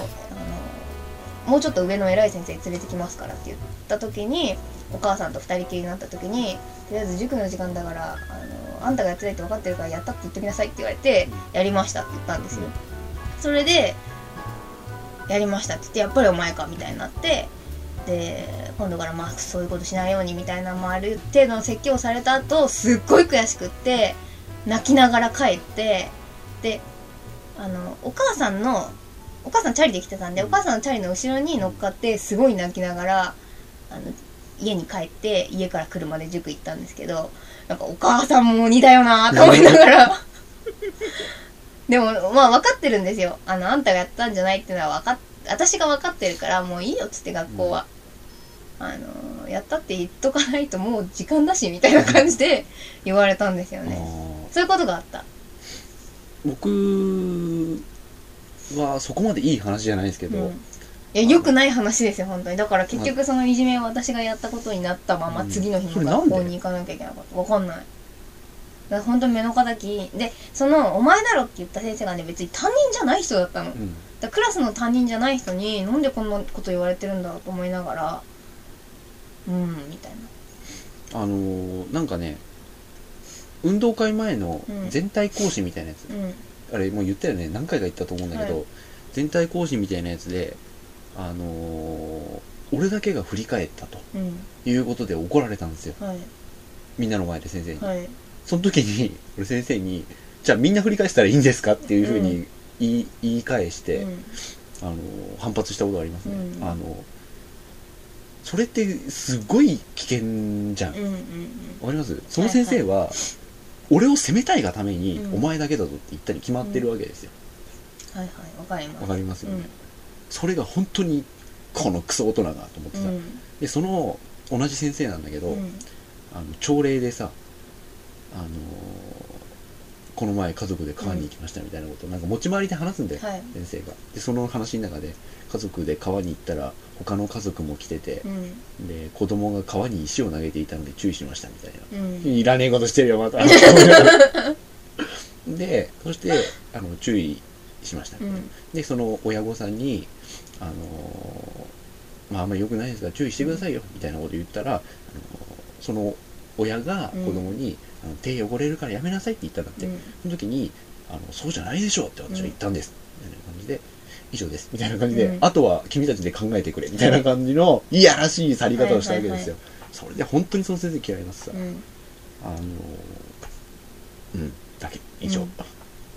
Speaker 1: もうちょっと上の偉い先生に連れてきますからって言った時にお母さんと二人きりになった時にとりあえず塾の時間だからあのあんたがやってないって分かってるからやったって言ってきなさいって言われて、やりましたって言ったんですよ、それでやりましたって言ってやっぱりお前かみたいになってで今度からまあそういうことしないようにみたいな、まあ、ある程度の説教をされた後すっごい悔しくって泣きながら帰ってであのお母さんのお母さんチャリで来てたんでお母さんのチャリの後ろに乗っかってすごい泣きながらあの家に帰って家から車で塾行ったんですけどなんかお母さんも鬼だよなと思いながら。でもまあ分かってるんですよ。あのあんたがやったんじゃないっていうのは分かっ私が分かってるからもういいよっつって学校は、あのやったって言っとかないともう時間だしみたいな感じで言われたんですよね。そういうことがあった。
Speaker 2: 僕はそこまでいい話じゃないですけど、
Speaker 1: うん。いや良くない話ですよ本当に。だから結局そのいじめを私がやったことになったまま
Speaker 2: うん
Speaker 1: 次の日
Speaker 2: それなんで？
Speaker 1: も学校に行かなきゃいけなかった。わかんない。だから本当に目の敵でその「お前だろ」って言った先生がね別に担任じゃない人だったの。
Speaker 2: うん。
Speaker 1: らクラスの担任じゃない人になんでこんなこと言われてるんだろうと思いながらうんみたいな。
Speaker 2: あのーなんかね運動会前の
Speaker 1: うん。
Speaker 2: 全体講師みたいなやつ、
Speaker 1: うん
Speaker 2: あれもう言ったよね。何回か言ったと思うんだけど、
Speaker 1: はい。
Speaker 2: 全体講師みたいなやつであのー俺だけが振り返ったと
Speaker 1: うん。
Speaker 2: いうことで怒られたんですよ。
Speaker 1: はい。
Speaker 2: みんなの前で先生に、
Speaker 1: はい。
Speaker 2: その時に俺先生にじゃあみんな振り返したらいいんですかっていうふうに言い,、言い返して、
Speaker 1: うん。
Speaker 2: あのー反発したことがありますね、
Speaker 1: うん。
Speaker 2: あのそれってすごい危険じゃん。
Speaker 1: うんうん
Speaker 2: わかります？その先生は、俺を責めたいがために、
Speaker 1: うん
Speaker 2: お前だけだぞって言ったに決まってるわけですよ。
Speaker 1: はいはいわかります
Speaker 2: わかりますよね。
Speaker 1: うん
Speaker 2: それが本当に、このクソ大人がと思ってさ。
Speaker 1: うん
Speaker 2: で、その、同じ先生なんだけど、
Speaker 1: うん
Speaker 2: あの、朝礼でさ、あのーこの前家族で川に行きましたみたいなことをなんか持ち回りで話すんだよ、
Speaker 1: はい
Speaker 2: 先生が。で、その話の中で、家族で川に行ったら、他の家族も来てて
Speaker 1: う、ん
Speaker 2: で、子供が川に石を投げていたので注意しましたみたいな。
Speaker 1: うん
Speaker 2: いらねえことしてるよ、また。で、そして、あの、注意しました。
Speaker 1: うん
Speaker 2: で、その親御さんに、あのーまあ、あんまり良くないですが、注意してくださいよ、みたいなこと言ったら、あのーその親が子供に、あの手汚れるからやめなさいって言ったんだって。
Speaker 1: うん
Speaker 2: その時に、あの、そうじゃないでしょうって私は言ったんです。以上です。みたいな感じで、
Speaker 1: うん。
Speaker 2: あとは君たちで考えてくれ。みたいな感じの、いやらしい去り方をしたわけですよ。それで本当にその先生嫌いになってさ。
Speaker 1: うん。
Speaker 2: あのーうん、だけ、以上。
Speaker 1: うん。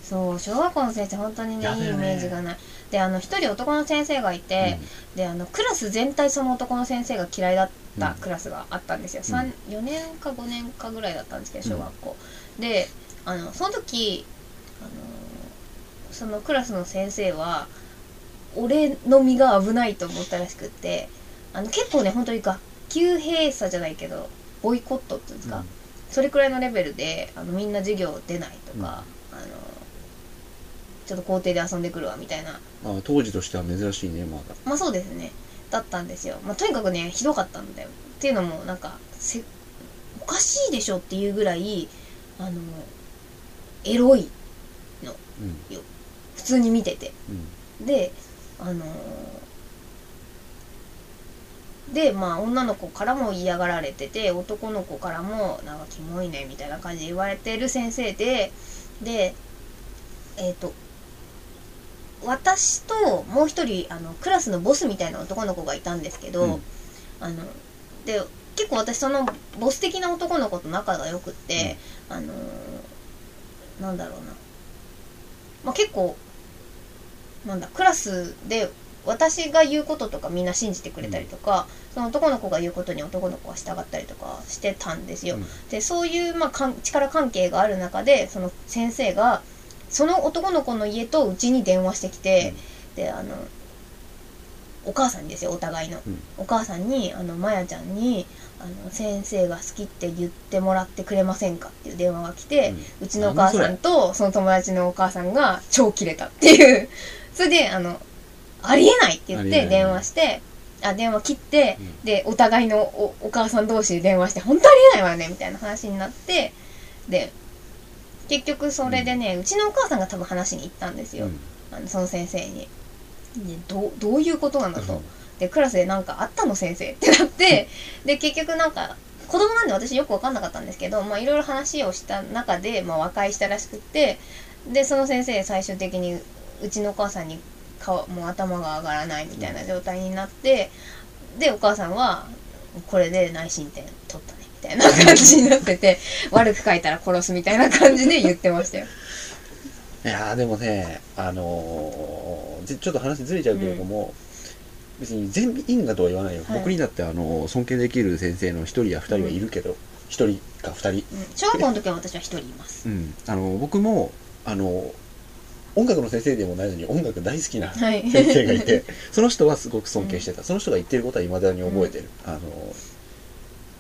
Speaker 1: そう小学校の先生本当にねいいイメージがない。であの一人男の先生がいて、であのクラス全体その男の先生が嫌いだった
Speaker 2: うん。
Speaker 1: クラスがあったんですよ、
Speaker 2: うん。
Speaker 1: 三4年か5年かぐらいだったんですけど小学校、であのその時あのそのクラスの先生は俺の身が危ないと思ったらしくってあの結構ね本当に学級閉鎖じゃないけどボイコットっていうんですか、
Speaker 2: うん。そ
Speaker 1: それくらいのレベルであのみんな授業出ないとか、あのちょっと校庭で遊んでくるわみたいな。
Speaker 2: まあ当時としては珍しいねまだ。
Speaker 1: まあそうですね。だったんですよ、まあ、とにかくねひどかったんだよ。っていうのもなんかせおかしいでしょっていうぐらいあのエロい
Speaker 2: うん。
Speaker 1: 普通に見てて。
Speaker 2: うん。
Speaker 1: であのでまあ女の子からも嫌がられてて男の子からもなんかキモいねみたいな感じで言われてる先生ででえっ、と私ともう一人あのクラスのボスみたいな男の子がいたんですけど、
Speaker 2: うん。
Speaker 1: あので結構私そのボス的な男の子と仲が良くって、あのなんだろうな、まあ、結構なんだクラスで私が言うこととかみんな信じてくれたりとか、その男の子が言うことに男の子は従ったりとかしてたんですよ。
Speaker 2: うん。
Speaker 1: でそういう、まあ、かん力関係がある中でその先生がその男の子の家とうちに電話してきて、であのお母さんにですよお互いの、
Speaker 2: うん。
Speaker 1: お母さんにあのまやちゃんにあの先生が好きって言ってもらってくれませんかっていう電話が来て、うちのお母さんとその友達のお母さんが超キレたっていうそれであのありえないって言って電話してあ電話切って、
Speaker 2: うん。
Speaker 1: でお互いのおお母さん同士で電話して本当ありえないわねみたいな話になってで結局それでね、うちのお母さんが多分話しに行ったんですよ、
Speaker 2: うん。
Speaker 1: あのその先生に。でどうどういうことなんだと。
Speaker 2: うん。
Speaker 1: でクラスでなんかあったの先生ってなってで結局なんか子供なんで私よく分かんなかったんですけどまあいろいろ話をした中で、まあ、和解したらしくってでその先生最終的にうちのお母さんに顔もう頭が上がらないみたいな状態になってでお母さんはこれで内申点取ったねみたいな感じになってて悪く書いたら殺すみたいな感じで言ってましたよ。
Speaker 2: いやーでもねあのーぜちょっと話ずれちゃうけれども、別に全員がとは言わないよ、
Speaker 1: はい。
Speaker 2: 僕にだってあの尊敬できる先生の一人や二人はいるけど一、人か二人。
Speaker 1: うん、小学校の時は私は一人います。
Speaker 2: うん。あの僕もあの音楽の先生でもないのに音楽大好きな
Speaker 1: はい。
Speaker 2: 先生がいて その人はすごく尊敬してた、その人が言ってることは未だに覚えてる、あの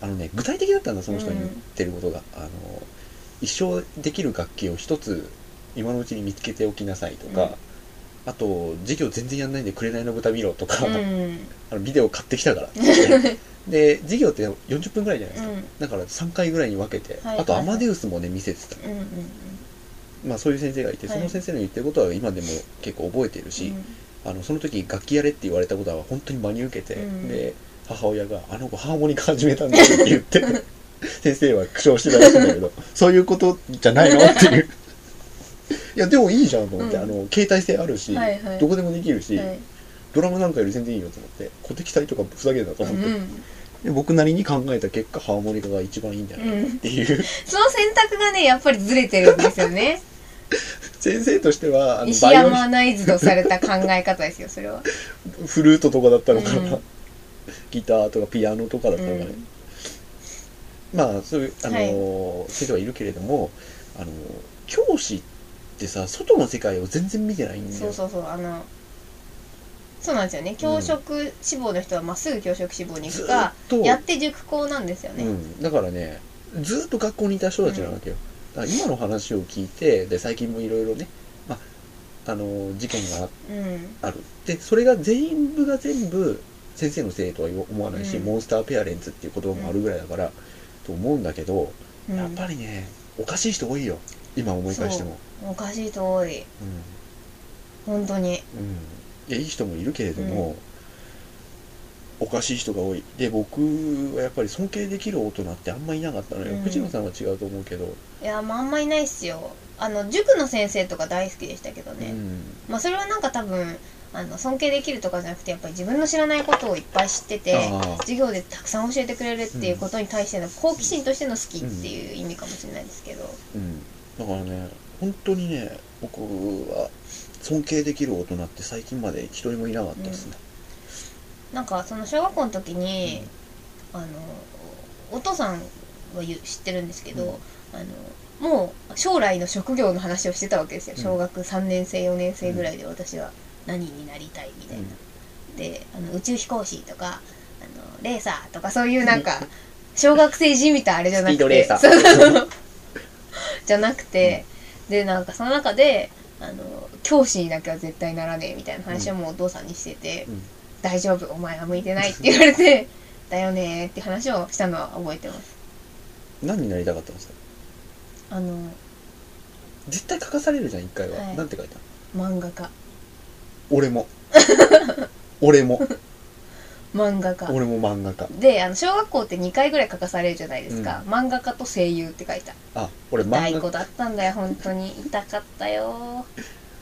Speaker 2: あのね具体的だったんだその人に言ってることが、あの一生できる楽器を一つ今のうちに見つけておきなさいとか、
Speaker 1: うん。
Speaker 2: あと授業全然やんないで紅の豚見ろとか、
Speaker 1: うん。
Speaker 2: あのビデオ買ってきたから。って言ってで授業って40分ぐらいじゃないですか、
Speaker 1: うん。
Speaker 2: だから3回ぐらいに分けて、
Speaker 1: はい
Speaker 2: あとアマデウスもね見せてた、まあそういう先生がいて、
Speaker 1: はい。
Speaker 2: その先生の言ってることは今でも結構覚えてるし、あのその時楽器やれって言われたことは本当に真に受けて、
Speaker 1: うん。
Speaker 2: で母親が「あの子ハーモニカ始めたんだよ」って言って 先生は苦笑してたらしいんだけどそういうことじゃないのっていう。いやでもいいじゃんと思って、
Speaker 1: うん。
Speaker 2: あの携帯性あるし、
Speaker 1: はいはい。
Speaker 2: どこでもできるし、
Speaker 1: はい。
Speaker 2: ドラムなんかより全然いいよと思って小敵隊とかふざけんなと
Speaker 1: う
Speaker 2: 思って、
Speaker 1: ん、
Speaker 2: で僕なりに考えた結果ハーモニカが一番いいんじゃないかなっていう、
Speaker 1: その選択がねやっぱりずれてるんですよね。
Speaker 2: 先生としてはあの
Speaker 1: 石山ナイズドされた考え方ですよそれは、
Speaker 2: ンフルートとかだったのかな、
Speaker 1: うん。
Speaker 2: ギターとかピアノとかだったのかね、
Speaker 1: うん。
Speaker 2: まあそういう、あのー先生はいるけれども、あのー教師ってさ外の世界を全然見てないんだよ。
Speaker 1: そうそうそうあのそうなんですよね。教職志望の人はまっすぐ教職志望に行
Speaker 2: ず
Speaker 1: くか
Speaker 2: ーっと。
Speaker 1: やって塾校なんですよね、
Speaker 2: うん、だからねずーっと学校にいた人たちなわけよ、だから今の話を聞いてで最近もいろいろね、まああのー事件が
Speaker 1: うん。
Speaker 2: ある。でそれが全部が全部先生のせいとは思わないし、
Speaker 1: うん。
Speaker 2: モンスターペアレンツっていう言葉もあるぐらいだから、と思うんだけど、
Speaker 1: うん。
Speaker 2: やっぱりねおかしい人多いよ。今思い返しても。
Speaker 1: おかしい人多い。本当に。
Speaker 2: うん、うん、いやいい人もいるけれども、おかしい人が多い。で僕はやっぱり尊敬できる大人ってあんまいなかったのよ、
Speaker 1: うん。
Speaker 2: 藤野さんは違うと思うけど、
Speaker 1: いやまああんまいないっすよ。あの塾の先生とか大好きでしたけどね、
Speaker 2: うん。
Speaker 1: まあそれはなんか多分あの尊敬できるとかじゃなくてやっぱり自分の知らないことをいっぱい知ってて
Speaker 2: あー
Speaker 1: 授業でたくさん教えてくれるっていうことに対しての好奇心としての好きっていう意味かもしれないですけど、
Speaker 2: うん、だからね本当にね僕は尊敬できる大人って最近まで一人もいなかったですね、
Speaker 1: なんかその小学校の時に、あのお父さんは言う知ってるんですけど、
Speaker 2: うん。
Speaker 1: あのもう将来の職業の話をしてたわけですよ。
Speaker 2: うん。
Speaker 1: 小学3年生4年生ぐらいで私は何になりたいみたいな、であの宇宙飛行士とかあのレーサーとかそういうなんか小学生じみたあれじゃなくて じゃなくて、でなんかその中であの教師にだけは絶対ならねえみたいな話をもうお父さんにしてて、
Speaker 2: うん。
Speaker 1: 大丈夫お前は向いてないって言われて だよねーって話をしたのは覚えてます。
Speaker 2: 何になりたかったんですか？
Speaker 1: あの
Speaker 2: 絶対書かされるじゃん一回は、
Speaker 1: はい。
Speaker 2: なんて書いた？
Speaker 1: 漫画家。
Speaker 2: 俺も。俺も。
Speaker 1: 漫画家。
Speaker 2: 俺も漫画家。
Speaker 1: であの小学校って2回ぐらい書かされるじゃないですか、漫画家と声優って書いた。
Speaker 2: あ俺漫画
Speaker 1: 大子だったんだよ本当に。痛かったよ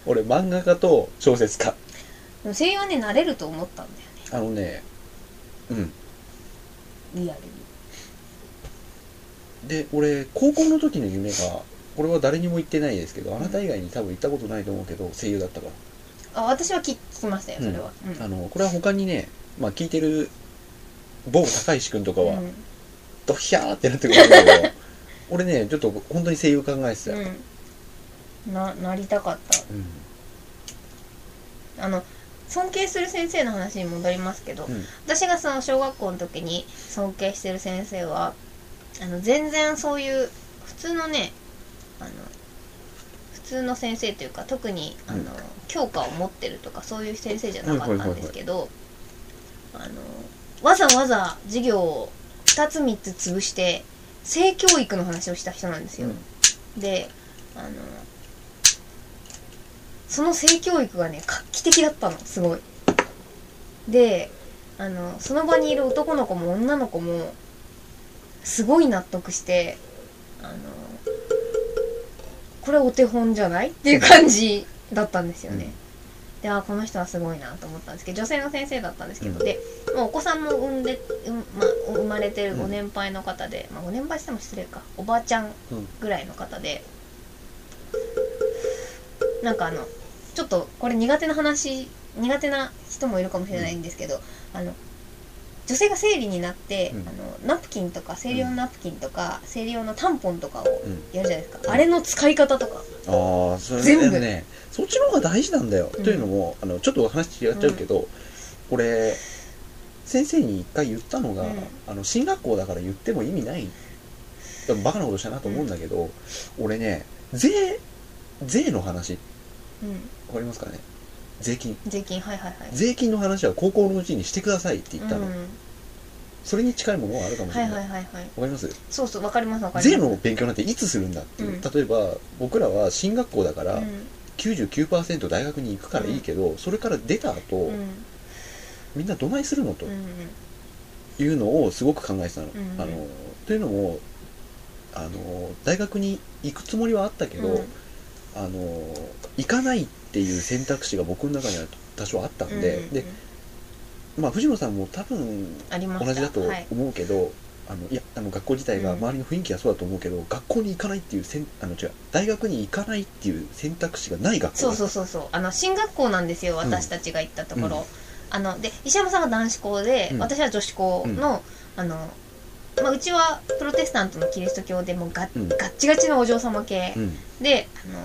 Speaker 2: 俺漫画家と小説家。
Speaker 1: でも声優はね慣れると思ったんだよね。
Speaker 2: あのねうん。
Speaker 1: リアルに。
Speaker 2: で俺高校の時の夢がこれは誰にも言ってないですけどあなた以外に多分言ったことないと思うけど声優だったから。
Speaker 1: あ私は聞聞きましたよそれは、うん。
Speaker 2: あのこれは他にね、まあ、聞いてる某高石君とかは、
Speaker 1: うん。
Speaker 2: ドヒャーってなってくるんだけど 俺ねちょっと本当に声優考えてたよ、
Speaker 1: うん、ななりたかった。
Speaker 2: うん。
Speaker 1: あの尊敬する先生の話に戻りますけど、
Speaker 2: うん。
Speaker 1: 私がその小学校の時に尊敬してる先生はあの全然そういう普通のねあの普通の先生というか特にあの、
Speaker 2: うん。
Speaker 1: 教科を持ってるとかそういう先生じゃなかったんですけど、あのわざわざ授業を2つ3つ潰して性教育の話をした人なんですよ。であのその性教育がね画期的だったの。すごい。であのその場にいる男の子も女の子もすごい納得してあのこれお手本じゃない？っていう感じだったんですよね、であこの人はすごいなと思ったんですけど女性の先生だったんですけど、
Speaker 2: うん。
Speaker 1: でもうお子さんも産んで、うんまあ、生まれてる
Speaker 2: うん。
Speaker 1: ご年配の方で、まあ、ご年配しても失礼か。おばあちゃんぐらいの方でなんかあのちょっとこれ苦手な話苦手な人もいるかもしれないんですけど、あの女性が生理になって、
Speaker 2: うん。
Speaker 1: あのナプキンとか生理用のナプキンとか、生理用のタンポンとかを
Speaker 2: うん。
Speaker 1: やるじゃないですか、
Speaker 2: うん。
Speaker 1: あれの使い方とか。
Speaker 2: ああそれ
Speaker 1: 全部。
Speaker 2: ねそっちの方が大事なんだよ、
Speaker 1: うん。
Speaker 2: というのもあのちょっと話違っちゃうけど、これ先生に一回言ったのが、
Speaker 1: うん。
Speaker 2: あの進学校だから言っても意味ない。バカなことしたなと思うんだけど、俺ね税税の話？
Speaker 1: うん。
Speaker 2: わかりますかね？税金。
Speaker 1: 税金はいはいはい。
Speaker 2: 税金の話は高校のうちにしてくださいって言ったの、
Speaker 1: うん
Speaker 2: それに近いものがあるかもし
Speaker 1: は
Speaker 2: れない。い、
Speaker 1: はいはい
Speaker 2: かります？
Speaker 1: そうそうわかりますわかります。
Speaker 2: 税の勉強なんていつするんだっていう、
Speaker 1: うん。
Speaker 2: 例えば僕らは進学校だから、
Speaker 1: うん。
Speaker 2: 99%大学に行くからいいけど、それから出た後、
Speaker 1: うん。
Speaker 2: みんなどないするのと
Speaker 1: うん
Speaker 2: いうのをすごく考えてたの。
Speaker 1: うん。
Speaker 2: あのというのもあの大学に行くつもりはあったけど、
Speaker 1: うん
Speaker 2: あの行かないっていう選択肢が僕の中には多少あったんで,、
Speaker 1: うん
Speaker 2: でまあ、藤野さんも多分同じだと
Speaker 1: はい。
Speaker 2: 思うけど、あのいやあの学校自体が
Speaker 1: うん。
Speaker 2: 周りの雰囲気はそうだと思うけど、学校に行かないっていうせんあの違う大学に行かないっていう選択肢がない学校
Speaker 1: そう
Speaker 2: だ
Speaker 1: そうそうそう。あの進学校なんですよ私たちが行ったところ、
Speaker 2: うん。
Speaker 1: あので石山さんが男子校で、
Speaker 2: うん。
Speaker 1: 私は女子校の,、あのまあ、うちはプロテスタントのキリスト教でもうガ,、
Speaker 2: うん。
Speaker 1: ガッチガチのお嬢様系、
Speaker 2: うん。
Speaker 1: であの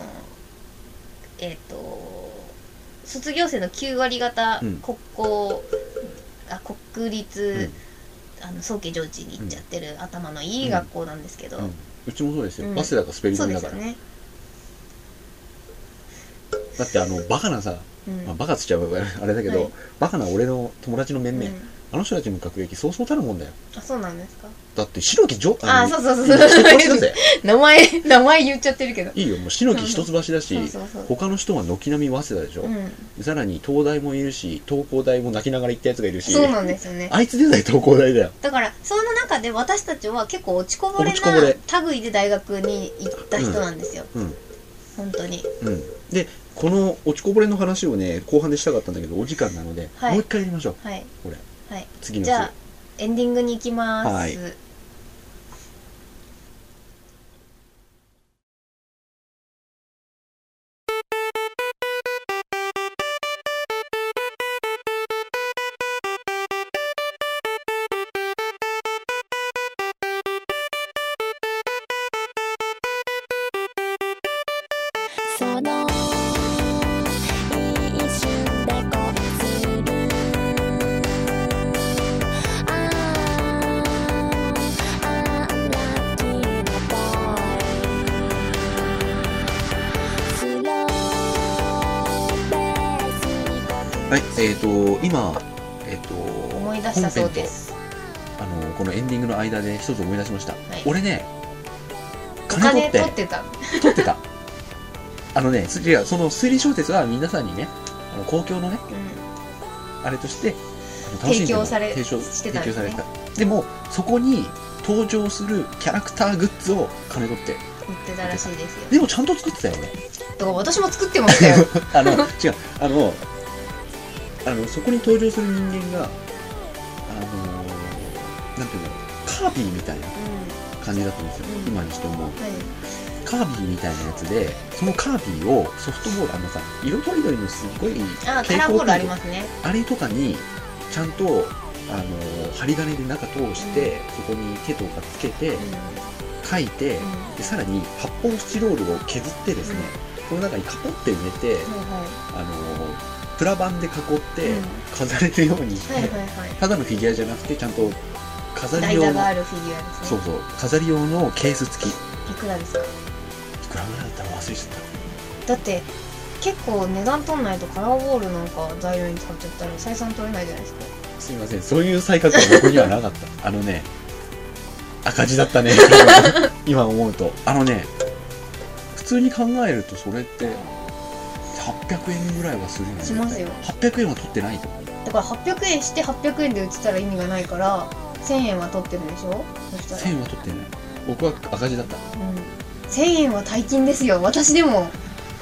Speaker 1: えっ、と卒業生の9割方、
Speaker 2: うん。
Speaker 1: 国公あ国立、
Speaker 2: うん。
Speaker 1: あの早慶上智に行っちゃってる頭のいい学校なんですけど、
Speaker 2: うちもそうですよ、
Speaker 1: うん。
Speaker 2: 早稲田が滑り
Speaker 1: そう
Speaker 2: 止めだから、
Speaker 1: ね、
Speaker 2: だってあのバカなさ、
Speaker 1: うん。
Speaker 2: まあ、バカつっちゃうあれだけど、
Speaker 1: はい。
Speaker 2: バカな俺の友達の面々、
Speaker 1: うん。
Speaker 2: あの人たちの学歴そうそうたるもんだよ。
Speaker 1: あそうなんですか
Speaker 2: だって白木ジョ
Speaker 1: あ
Speaker 2: の
Speaker 1: そうそうそう。
Speaker 2: 人殺しだぜ。
Speaker 1: 名前名前言っちゃってるけど。
Speaker 2: いいよもう白木一橋だし、
Speaker 1: そうそうそう。
Speaker 2: 他の人は軒並み早稲田でしょ、
Speaker 1: うん。
Speaker 2: さらに東大もいるし東工大も泣きながら行ったやつがいるし
Speaker 1: そうなんですよね。
Speaker 2: あいつでさえ東工大だよ。
Speaker 1: だからその中で私たちは結構落ちこぼれな類で大学に行った人なんですよ、
Speaker 2: うん。
Speaker 1: 本当に。
Speaker 2: うん。でこの落ちこぼれの話をね後半でしたかったんだけどお時間なので、
Speaker 1: はい。
Speaker 2: もう一回やりましょう。
Speaker 1: はい。
Speaker 2: これ。
Speaker 1: はい。
Speaker 2: 次の
Speaker 1: じゃあエンディングに行きます、
Speaker 2: はい今えっ、と
Speaker 1: 思い出したそうです。
Speaker 2: あのこのエンディングの間で一つ思い出しました、
Speaker 1: い。
Speaker 2: 俺ね
Speaker 1: お金
Speaker 2: 金取って
Speaker 1: 取ってた。
Speaker 2: 取ってた。あのねす違うその推理小説は皆さんにねあの公共のね
Speaker 1: うん。
Speaker 2: あれとして
Speaker 1: 提供され
Speaker 2: 提供
Speaker 1: してたね。
Speaker 2: 提供されてた。でもそこに登場するキャラクターグッズを金取って
Speaker 1: 売ってたらしいですよ。
Speaker 2: でもちゃんと作ってたよね。
Speaker 1: だから私も作ってましたよ。
Speaker 2: あの違うあのあのそこに登場する人間があのなんていうのカービィみたいな
Speaker 1: う
Speaker 2: 感じだったんですよ、
Speaker 1: うん。
Speaker 2: 今にして思う
Speaker 1: んはい。
Speaker 2: カービィみたいなやつでそのカービィをソフトボールあのさ色とりどりのすごい
Speaker 1: あカラーボールありますね。
Speaker 2: あれとかにちゃんとあの針金で中通して、そこに手とかつけて
Speaker 1: うん。
Speaker 2: 書いて、
Speaker 1: うん。
Speaker 2: でさらに発泡スチロールを削ってですね、その中にカポって埋めて、
Speaker 1: はい
Speaker 2: あのプラ板で囲って
Speaker 1: うん。
Speaker 2: 飾れるようにして、
Speaker 1: はいはいはい。はい
Speaker 2: ただのフィギュアじゃなくてちゃんと飾り
Speaker 1: 台
Speaker 2: 用の
Speaker 1: 座があるフィギュアですね。
Speaker 2: そうそう飾り用のケース付き。い
Speaker 1: いくらですか？
Speaker 2: くらぐらいだったら忘れちゃった。
Speaker 1: だって結構値段取んないとカラーボールなんか材料に使っちゃったら採算取れないじゃないですか。
Speaker 2: すいませんそういう才覚は僕にはなかった。あのね赤字だったね。今思うと。あのね普通に考えるとそれって800円ぐらいはするよね
Speaker 1: しますよ。
Speaker 2: 800円は取ってないと。
Speaker 1: だから800円して800円で売ってたら意味がないから1000円は取ってるでしょ？そしたら、
Speaker 2: 1000円は取ってない。僕は赤字だった。
Speaker 1: うん、1000円は大金ですよ。私でも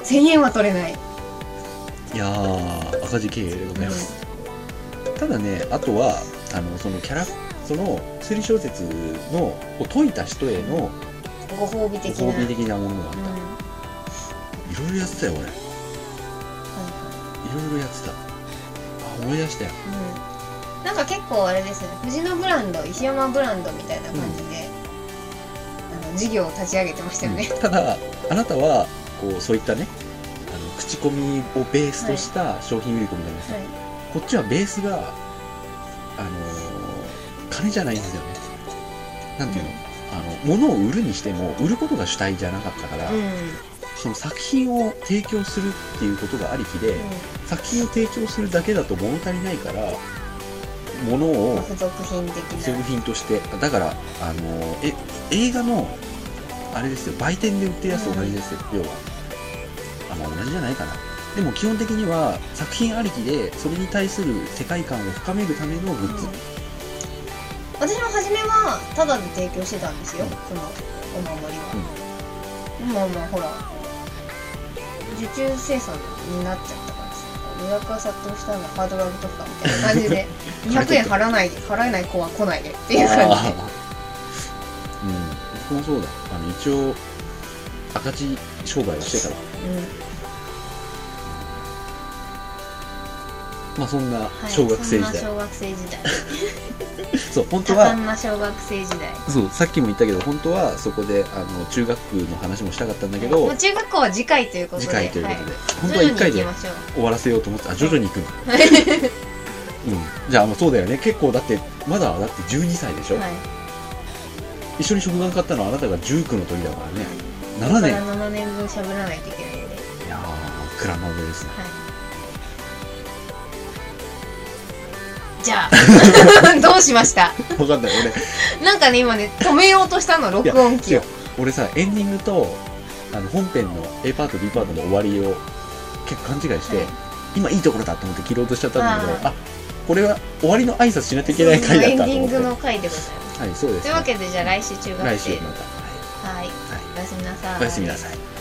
Speaker 1: 1000円は取れない、
Speaker 2: いやー赤字経営でございます、ただねあとはあのそのキャラその推理小説のを解いた人への
Speaker 1: ご褒美
Speaker 2: ご
Speaker 1: 的な。
Speaker 2: 褒美的なものがあった。いろいろやってたよ俺いろいろやってた。あ思い出したよ。
Speaker 1: うん、なんか結構あれですね。藤野ブランド石山ブランドみたいな感じで、あの事業を立ち上げてましたよね、
Speaker 2: うん。ただあなたはこうそういったねあの口コミをベースとした商品売り込みなんですよ、
Speaker 1: はい。
Speaker 2: こっちはベースがあのー金じゃないんですよね。なんていうの、あの物を売るにしても売ることが主体じゃなかったから、
Speaker 1: うん
Speaker 2: その作品を提供するっていうことがありきで、作品を提供するだけだと物足りないから物
Speaker 1: うん、
Speaker 2: を
Speaker 1: 付属品的な。
Speaker 2: 付属品として。だからあのえ映画のあれですよ売店で売ってるやつと同じですよ、要は。あまあ同じじゃないかな。でも基本的には作品ありきでそれに対する世界観を深めるためのグッズ、
Speaker 1: 私も初めはタダで提供してたんですよ、
Speaker 2: うん。
Speaker 1: そのお守りは、まあまあほら受注生産になっちゃったからさ予約が殺到したらハードル上げとくかみたいな感じで 200円払わない払えない子は来ないでっていう感じ。で
Speaker 2: うん。僕もそうだ。あの一応赤字商売をしてたわまあそんな
Speaker 1: はい、
Speaker 2: 小学生時代、
Speaker 1: そんな小学生時代。
Speaker 2: そう本当
Speaker 1: 多
Speaker 2: は
Speaker 1: 小学生時代。
Speaker 2: そうさっきも言ったけど本当はそこであの中学の話もしたかったんだけど、
Speaker 1: もう中学校は次回ということで。
Speaker 2: 次回ということで、
Speaker 1: はい。
Speaker 2: 本当は1回で終わらせようと思ってあ徐々に行くの、うん、じゃあもうそうだよね。結構だってまだだって12歳でしょ、
Speaker 1: はい。
Speaker 2: 一緒に食玩買ったのはあなたが19の時だからね。7
Speaker 1: こ
Speaker 2: 年。
Speaker 1: れから7年分喋らないといけないんで、はい、
Speaker 2: いやー蔵の上ですね
Speaker 1: じゃあ。どうしました？
Speaker 2: 分かんない
Speaker 1: なんかね今ね止めようとしたの録音機を。
Speaker 2: 俺さエンディングとあの本編の A パート B パートの終わりを結構勘違いして、
Speaker 1: はい。
Speaker 2: 今いいところだと思って切ろうとしちゃったんだけど
Speaker 1: あー
Speaker 2: あこれは終わりの挨拶しなきゃいけない回だったと思
Speaker 1: エンディングの回でございます
Speaker 2: はいそうです、
Speaker 1: というわけでじゃあ来週中学生。
Speaker 2: 来週また、
Speaker 1: はい。
Speaker 2: はい。はい、
Speaker 1: おやすみなさい。
Speaker 2: おやすみなさい